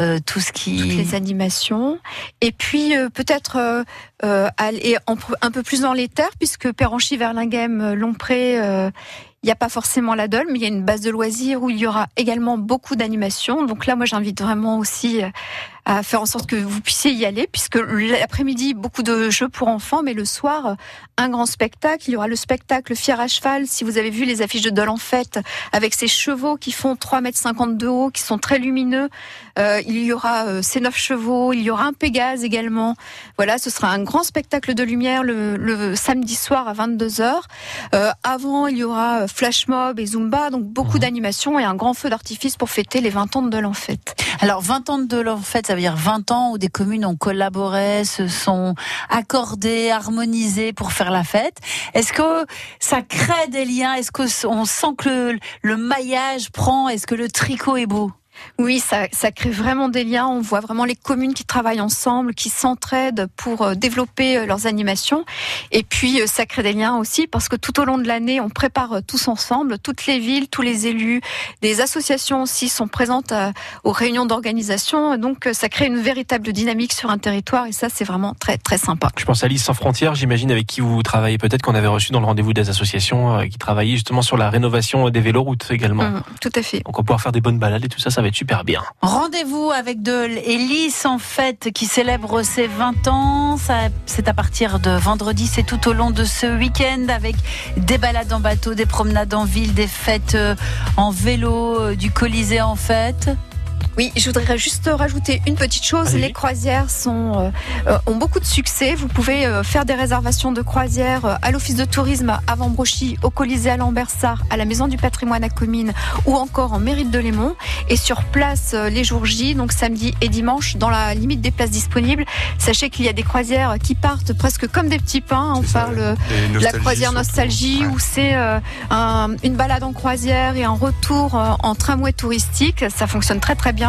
euh, tout ce qui toutes les animations. Et puis euh, peut-être euh, euh, aller un peu plus dans les terres, puisque Péranchy, Verlinghem, euh, euh, il n'y a pas forcément la Dole, mais il y a une base de loisirs où il y aura également beaucoup d'animations. Donc là, moi, j'invite vraiment aussi euh, à faire en sorte que vous puissiez y aller, puisque l'après-midi, beaucoup de jeux pour enfants, mais le soir, un grand spectacle. Il y aura le spectacle Fier à cheval. Si vous avez vu les affiches de Dole en fête, avec ces chevaux qui font 3,50 m de haut, qui sont très lumineux, euh, il y aura euh, ces neuf chevaux, il y aura un Pégase également. Voilà, ce sera un grand spectacle de lumière le, le samedi soir à 22h. Euh, avant, il y aura flash mob et zumba, donc beaucoup d'animations et un grand feu d'artifice pour fêter les 20 ans de Dole en fête. Alors 20 ans de l'en fait, ça veut dire 20 ans où des communes ont collaboré, se sont accordées, harmonisées pour faire la fête. Est-ce que ça crée des liens? Est-ce que on sent que le, le maillage prend? Est-ce que le tricot est beau? Oui, ça, ça crée vraiment des liens. On voit vraiment les communes qui travaillent ensemble, qui s'entraident pour euh, développer euh, leurs animations. Et puis, euh, ça crée des liens aussi parce que tout au long de l'année, on prépare tous ensemble. Toutes les villes, tous les élus, des associations aussi sont présentes aux réunions d'organisation. Donc, ça crée une véritable dynamique sur un territoire et ça, c'est vraiment très, très sympa. Je pense à Lise sans frontières, j'imagine, avec qui vous travaillez peut-être, qu'on avait reçu dans le rendez-vous des associations qui travaillaient justement sur la rénovation des véloroutes également. Mhm, tout à fait. Donc on va pouvoir faire des bonnes balades et tout ça, ça va être super bien. Rendez-vous avec de l'Hélice en fête qui célèbre ses 20 ans. C'est à partir de vendredi, c'est tout au long de ce week-end avec des balades en bateau, des promenades en ville, des fêtes euh, en vélo, euh, du Colisée en fête. Oui, je voudrais juste rajouter une petite chose. Les croisières sont, euh, euh, ont beaucoup de succès. Vous pouvez euh, faire des réservations de croisières euh, à l'office de tourisme à Vambrochy, au Colisée à Lambersart, à la Maison du patrimoine à Comines ou encore en Mérite de Lémont. Et sur place euh, les jours J, donc samedi et dimanche, dans la limite des places disponibles. Sachez qu'il y a des croisières qui partent presque comme des petits pains. On parle Et la croisière nostalgie Ouais. où c'est un- une balade en croisière et un retour en tramway touristique. Ça fonctionne très très bien.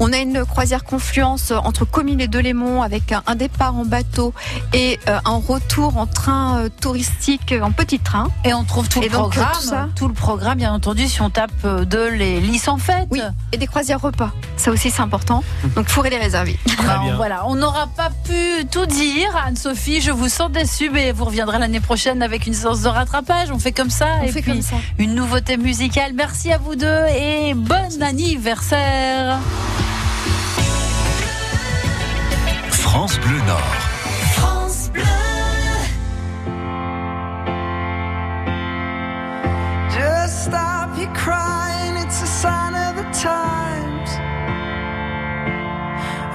On a une croisière confluence entre Comines et Delémont avec un, un départ en bateau et euh, un retour en train euh, touristique euh, en petit train. Et on trouve tout Et le donc, programme, tout ça tout le programme, bien entendu, si on tape de l'Hélice en fête. Oui, et des croisières repas. Ça aussi c'est important. Donc faudrait les réserver. Voilà, on n'aura pas pu tout dire, Anne-Sophie. Je vous sens déçue, mais vous reviendrez l'année prochaine avec une séance de rattrapage. On fait comme ça. On et fait puis comme ça. une nouveauté musicale. Merci à vous deux et bon anniversaire. France Bleu Nord. France Bleu. Just stop your crying, it's a sign of the times.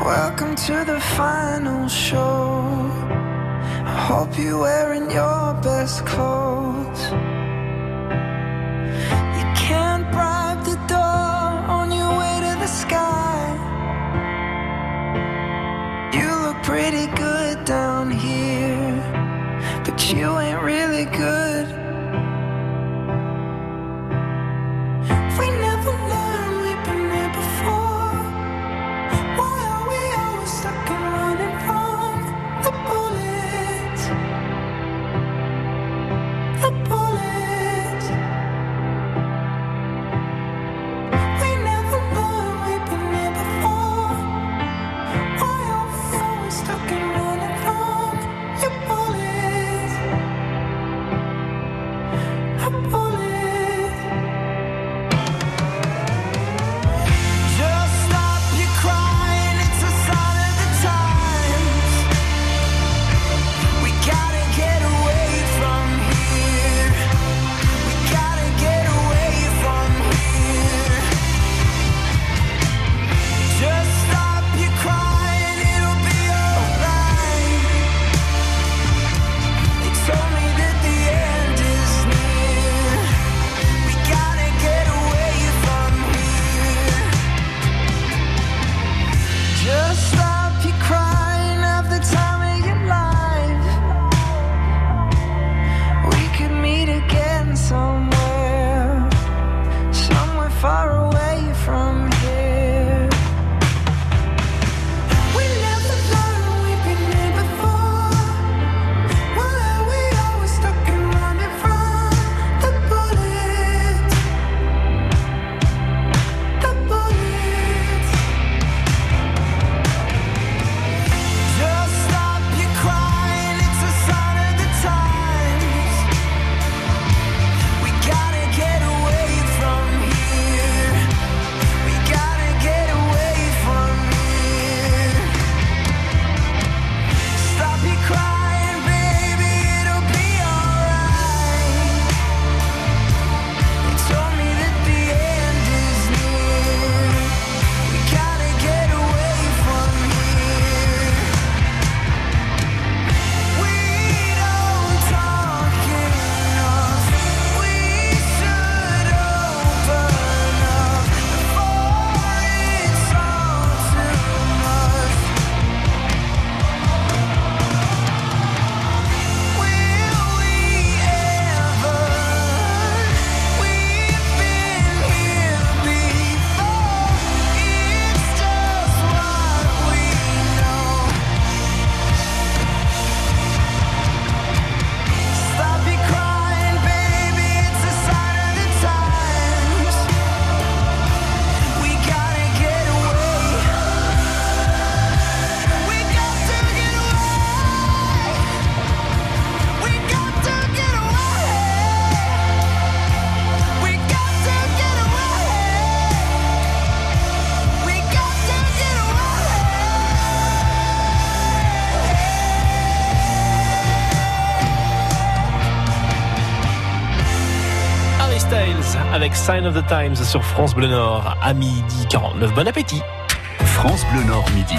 Welcome to the final show. I hope you're wearing your best clothes. Pretty good down here, but you ain't really good. Avec Sign of the Times sur France Bleu Nord à midi 49. Bon appétit. France Bleu Nord midi.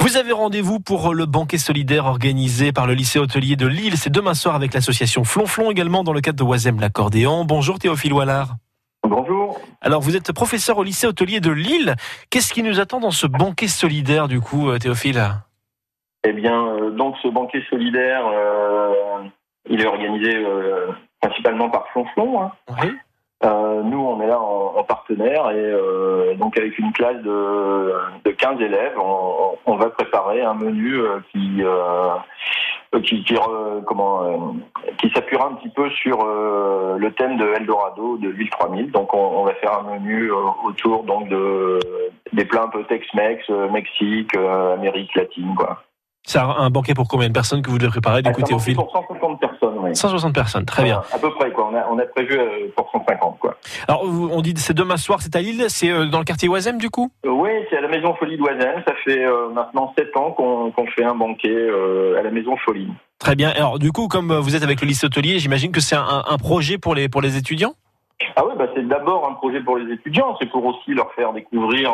Vous avez rendez-vous pour le banquet solidaire organisé par le lycée hôtelier de Lille. C'est demain soir avec l'association Flonflon également dans le cadre de Oisem l'accordéon. Bonjour Théophile Wallard. Bonjour. Alors vous êtes professeur au lycée hôtelier de Lille. Qu'est-ce qui nous attend dans ce banquet solidaire du coup euh, Théophile? Eh bien, euh, donc ce banquet solidaire, euh, il est organisé euh, principalement par Flonflon. Hein. Oui. Euh, nous, on est là en, en partenaire et euh, donc avec une classe de, de 15 élèves, on, on va préparer un menu euh, qui euh, qui, qui, re- comment euh, qui s'appuiera un petit peu sur euh, le thème de Eldorado de l'île 3000. Donc, on, on va faire un menu euh, autour donc de des plats un peu Tex-Mex, euh, Mexique, euh, Amérique latine, quoi. C'est un banquet pour combien de personnes que vous devez préparer Ah, ça Théophile Pour 150 personnes, oui. 160 personnes, très bien. À peu près, quoi. On a, on a prévu euh, pour 150, quoi. Alors on dit c'est demain soir, c'est à Lille, c'est euh, dans le quartier Oisem du coup? Euh, oui, c'est à la Maison Folie d'Oisem. Ça fait euh, maintenant 7 ans qu'on fait un banquet euh, à la Maison Folie. Très bien. Alors du coup comme vous êtes avec le lycée hôtelier, j'imagine que c'est un, un projet pour les pour les étudiants? Ah oui, bah, c'est d'abord un projet pour les étudiants. C'est pour aussi leur faire découvrir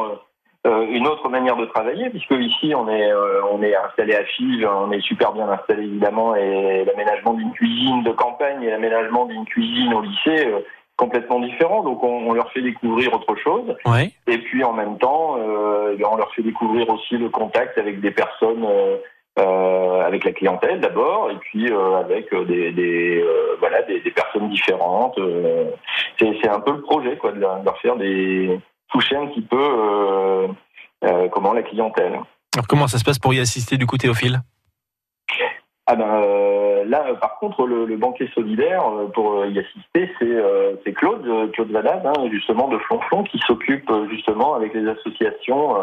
une autre manière de travailler, puisque ici on est euh, on est installé à Fives, on est super bien installé évidemment, et l'aménagement d'une cuisine de campagne et l'aménagement d'une cuisine au lycée euh, complètement différent. Donc on, on leur fait découvrir autre chose. Ouais. Et puis en même temps, euh, eh on leur fait découvrir aussi le contact avec des personnes, euh, euh, avec la clientèle d'abord, et puis euh, avec euh, des, des, euh, voilà des, des personnes différentes. euh. c'est un peu le projet, quoi, de leur faire des toucher un petit peu euh, euh, comment la clientèle. Alors comment ça se passe pour y assister du coup Théophile? Ah ben euh, là, par contre, le, le banquet solidaire pour y assister, c'est Claude, Claude Valade, hein, justement de Flonflon, qui s'occupe justement avec les associations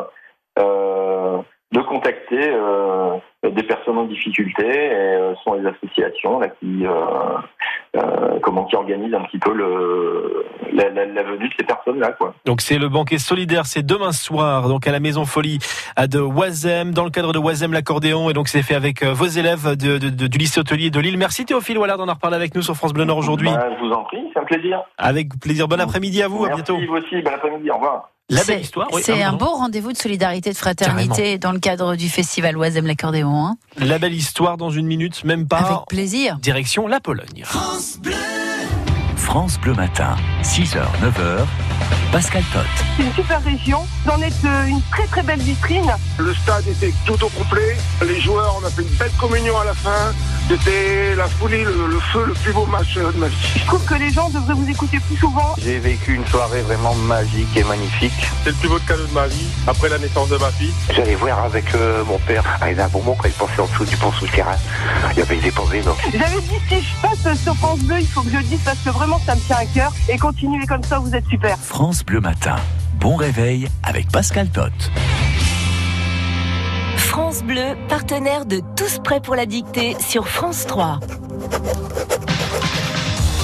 de contacter euh, des personnes en difficulté. Et euh, ce sont les associations là qui euh, comment qui organisent un petit peu le la, la- la venue de ces personnes là, quoi. Donc c'est le banquet solidaire, c'est demain soir, donc à la Maison Folie à de Oisem, dans le cadre de Oisem l'accordéon, et donc c'est fait avec vos élèves de, de- de- du lycée hôtelier de Lille. Merci Théophile Wallard d'en parlé avec nous sur France Bleu Nord aujourd'hui. Ben, je vous en prie, c'est un plaisir. Avec plaisir, bon après-midi à vous, à Merci bientôt. vous aussi, bon après-midi, au revoir. La C'est- belle histoire, oui, C'est ah, un beau rendez-vous de solidarité, de fraternité dans le cadre du festival Oisem l'accordéon. Hein. La belle histoire dans une minute, même pas. Avec plaisir. Direction la Pologne. France Bleu Matin, 6h, 9h, Pascal Tot. C'est une super région. Vous en êtes euh, une très très belle vitrine. Le stade était tout au complet. Les joueurs, on a fait une belle communion à la fin. C'était la folie, le, le feu, le plus beau match de ma vie. Je trouve que les gens devraient vous écouter plus souvent. J'ai vécu une soirée vraiment magique et magnifique. C'est le plus beau cadeau de ma vie, après la naissance de ma fille. J'allais voir avec euh, mon père à un moment quand il pensait en dessous du pont souterrain. Il y avait des pauvres donc. J'avais dit si je passe sur France Bleu, il faut que je le dise parce que vraiment ça me tient à cœur. Et continuez comme ça, vous êtes super. France Bleu Matin, bon réveil avec Pascal Tot. France Bleu, partenaire de Tous prêts pour la dictée sur France 3.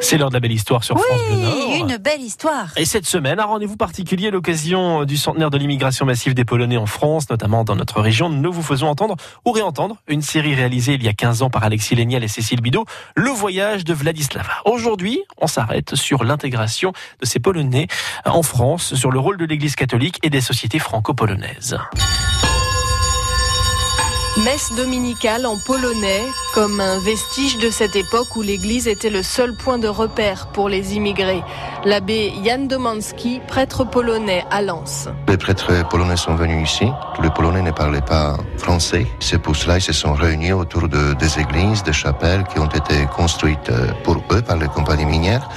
C'est l'heure de la belle histoire sur France Bleu Nord. Oui, une belle histoire. Et cette semaine, un rendez-vous particulier à l'occasion du centenaire de l'immigration massive des Polonais en France, notamment dans notre région. Nous vous faisons entendre ou réentendre une série réalisée il y a 15 ans par Alexis Léniel et Cécile Bidot, Le voyage de Vladislava. Aujourd'hui, on s'arrête sur l'intégration de ces Polonais en France, sur le rôle de l'Église catholique et des sociétés franco-polonaises. Messe dominicale en polonais, comme un vestige de cette époque où l'Église était le seul point de repère pour les immigrés. L'abbé Jan Domanski, prêtre polonais à Lens. Les prêtres polonais sont venus ici. Tous les Polonais ne parlaient pas français. C'est pour cela qu'ils se sont réunis autour de, des églises, des chapelles qui ont été construites pour eux par les compagnies minières.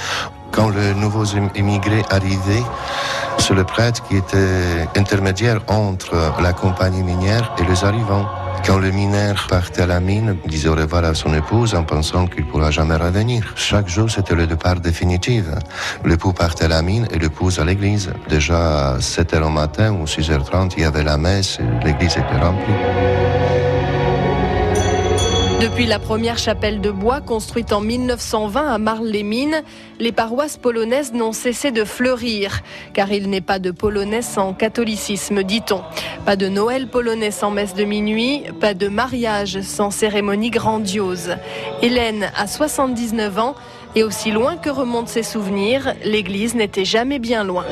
Quand les nouveaux immigrés arrivaient, c'est le prêtre qui était intermédiaire entre la compagnie minière et les arrivants. Quand le mineur partait à la mine, il disait au revoir à son épouse en pensant qu'il ne pourra jamais revenir. Chaque jour, c'était le départ définitif. L'époux partait à la mine et l'épouse à l'église. Déjà à 7h au matin ou 6h30, il y avait la messe l'église était remplie. Depuis la première chapelle de bois construite en 1920 à Marles-les-Mines, les paroisses polonaises n'ont cessé de fleurir, car il n'est pas de polonais sans catholicisme, dit-on. Pas de Noël polonais sans messe de minuit, pas de mariage sans cérémonie grandiose. Hélène a 79 ans et aussi loin que remontent ses souvenirs, l'église n'était jamais bien loin.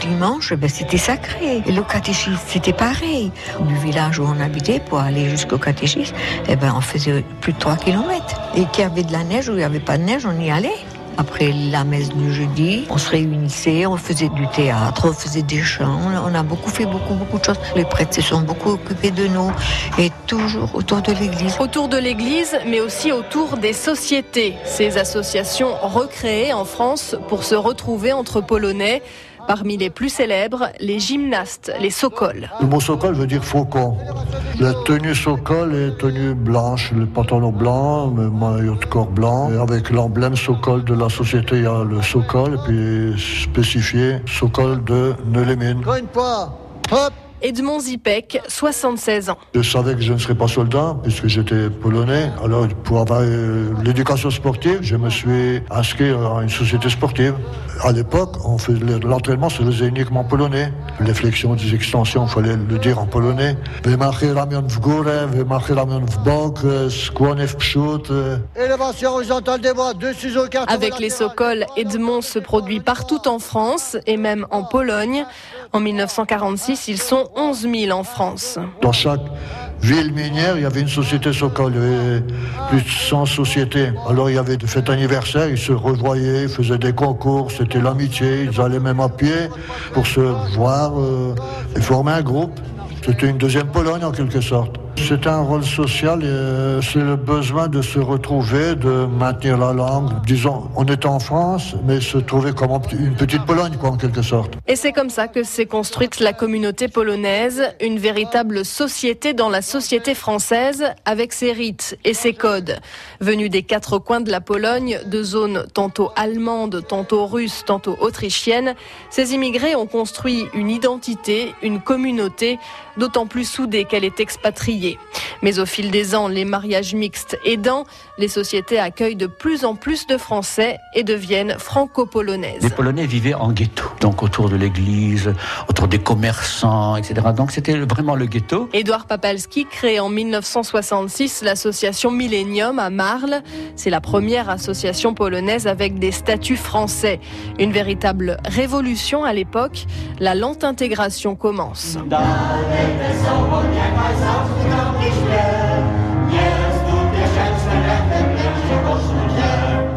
Dimanche, ben, c'était sacré. Et le catéchisme, c'était pareil. Du village où on habitait, pour aller jusqu'au catéchisme, eh ben, on faisait plus de 3 km. Et qu'il y avait de la neige ou il n'y avait pas de neige, on y allait. Après la messe du jeudi, on se réunissait, on faisait du théâtre, on faisait des chants, on a beaucoup fait beaucoup, beaucoup de choses. Les prêtres se sont beaucoup occupés de nous et toujours autour de l'église. Autour de l'église, mais aussi autour des sociétés. Ces associations recréées en France pour se retrouver entre Polonais. Parmi les plus célèbres, les gymnastes, les Sokols. Le mot Sokol veut dire faucon. La tenue Sokol est tenue blanche, le pantalon blanc, le maillot de corps blanc. Et avec l'emblème Sokol de la société, il y a le Sokol, et puis spécifié Sokol de Neulémine. Hop Edmond Zipek, 76 ans. Je savais que je ne serais pas soldat puisque j'étais polonais. Alors pour avoir euh, l'éducation sportive, je me suis inscrit à une société sportive. À l'époque, on faisait l'entraînement se faisait uniquement en polonais. Les flexions, des extensions, il fallait le dire en polonais. E, e. Élévation horizontale des bras, deux ciseaux, quatre. Avec les Sokols, Edmond se produit partout en France et même en Pologne. En 1946, ils sont 11 000 en France. Dans chaque ville minière, il y avait une société avait plus de 100 sociétés. Alors il y avait des fêtes anniversaires, ils se revoyaient, ils faisaient des concours, c'était l'amitié. Ils allaient même à pied pour se voir euh, et former un groupe. C'était une deuxième Pologne en quelque sorte. C'est un rôle social, euh, c'est le besoin de se retrouver, de maintenir la langue. Disons, on est en France, mais se trouver comme une petite Pologne, en quelque sorte. Et c'est comme ça que s'est construite la communauté polonaise, une véritable société dans la société française, avec ses rites et ses codes. Venus des quatre coins de la Pologne, de zones tantôt allemandes, tantôt russes, tantôt autrichiennes, ces immigrés ont construit une identité, une communauté, d'autant plus soudée qu'elle est expatriée. Mais au fil des ans, les mariages mixtes aidant, les sociétés accueillent de plus en plus de Français et deviennent franco-polonaises. Les Polonais vivaient en ghetto, donc autour de l'église, autour des commerçants, etc. Donc c'était vraiment le ghetto. Édouard Papalski crée en 1966 l'association Millennium à Marle. C'est la première association polonaise avec des statuts français. Une véritable révolution à l'époque. La lente intégration commence.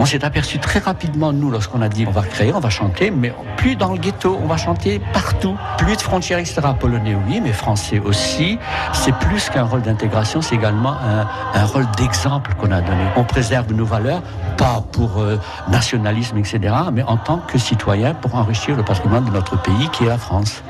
On s'est aperçu très rapidement, nous, lorsqu'on a dit on va créer, on va chanter, mais plus dans le ghetto, on va chanter partout. Plus de frontières, etc. Polonais, oui, mais français aussi. C'est plus qu'un rôle d'intégration, c'est également un, un rôle d'exemple qu'on a donné. On préserve nos valeurs, pas pour euh, nationalisme, etc., mais en tant que citoyen pour enrichir le patrimoine de notre pays qui est la France.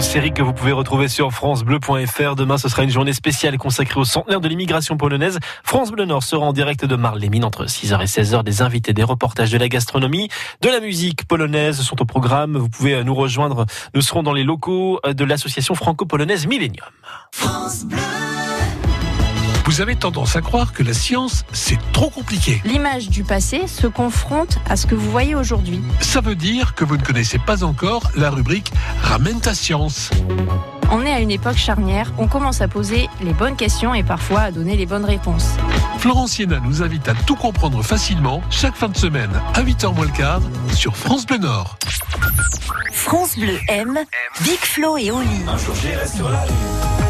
Une série que vous pouvez retrouver sur francebleu.fr. Demain, ce sera une journée spéciale consacrée au centenaire de l'immigration polonaise. France Bleu Nord sera en direct de Marle-les-Mines entre 6h et 16h. Des invités, des reportages de la gastronomie, de la musique polonaise sont au programme. Vous pouvez nous rejoindre. Nous serons dans les locaux de l'association franco-polonaise Millennium. Vous avez tendance à croire que la science, c'est trop compliqué. L'image du passé se confronte à ce que vous voyez aujourd'hui. Ça veut dire que vous ne connaissez pas encore la rubrique Ramène ta science. On est à une époque charnière, on commence à poser les bonnes questions et parfois à donner les bonnes réponses. Florence Siena nous invite à tout comprendre facilement chaque fin de semaine à 8h moins le quart sur France Bleu Nord. France Bleu aime Big Flo et Oli. Un jour j'irai sur la lune.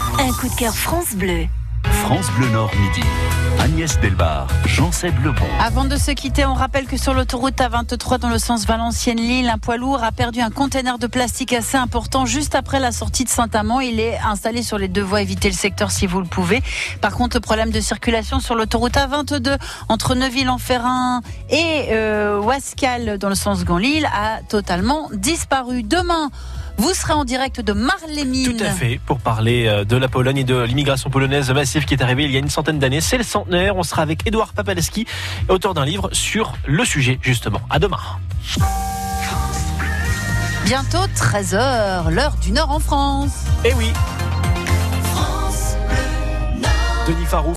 un coup de cœur France Bleu. France Bleu Nord Midi. Agnès Delbar, Jean-Seb Lebon. Avant de se quitter, on rappelle que sur l'autoroute A23 dans le sens Valenciennes-Lille, un poids lourd a perdu un conteneur de plastique assez important juste après la sortie de Saint-Amand. Il est installé sur les deux voies. Évitez le secteur si vous le pouvez. Par contre, le problème de circulation sur l'autoroute A22 entre Neuville-en-Ferrin et euh, Wascal dans le sens Gand-Lille a totalement disparu. Demain, vous serez en direct de Marlémine. Tout à fait, pour parler euh, de la Pologne et de l'immigration polonaise massive qui est arrivée il y a une centaine d'années. C'est le centenaire. On sera avec Édouard Papaleski, auteur d'un livre sur le sujet, justement. À demain. Bientôt 13h, l'heure du Nord en France. Eh oui. Denis Farou.